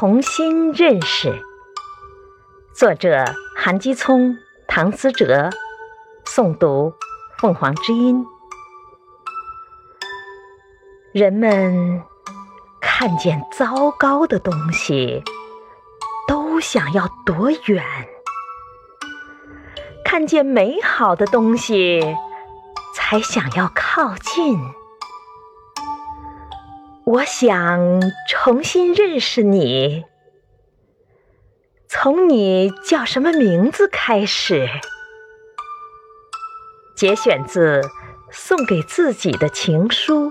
重新认识。作者：韩基聪、唐思哲，诵读：凤凰之音。人们看见糟糕的东西，都想要躲远；看见美好的东西，才想要靠近。我想重新认识你，从你叫什么名字开始。节选自《送给自己的情书》。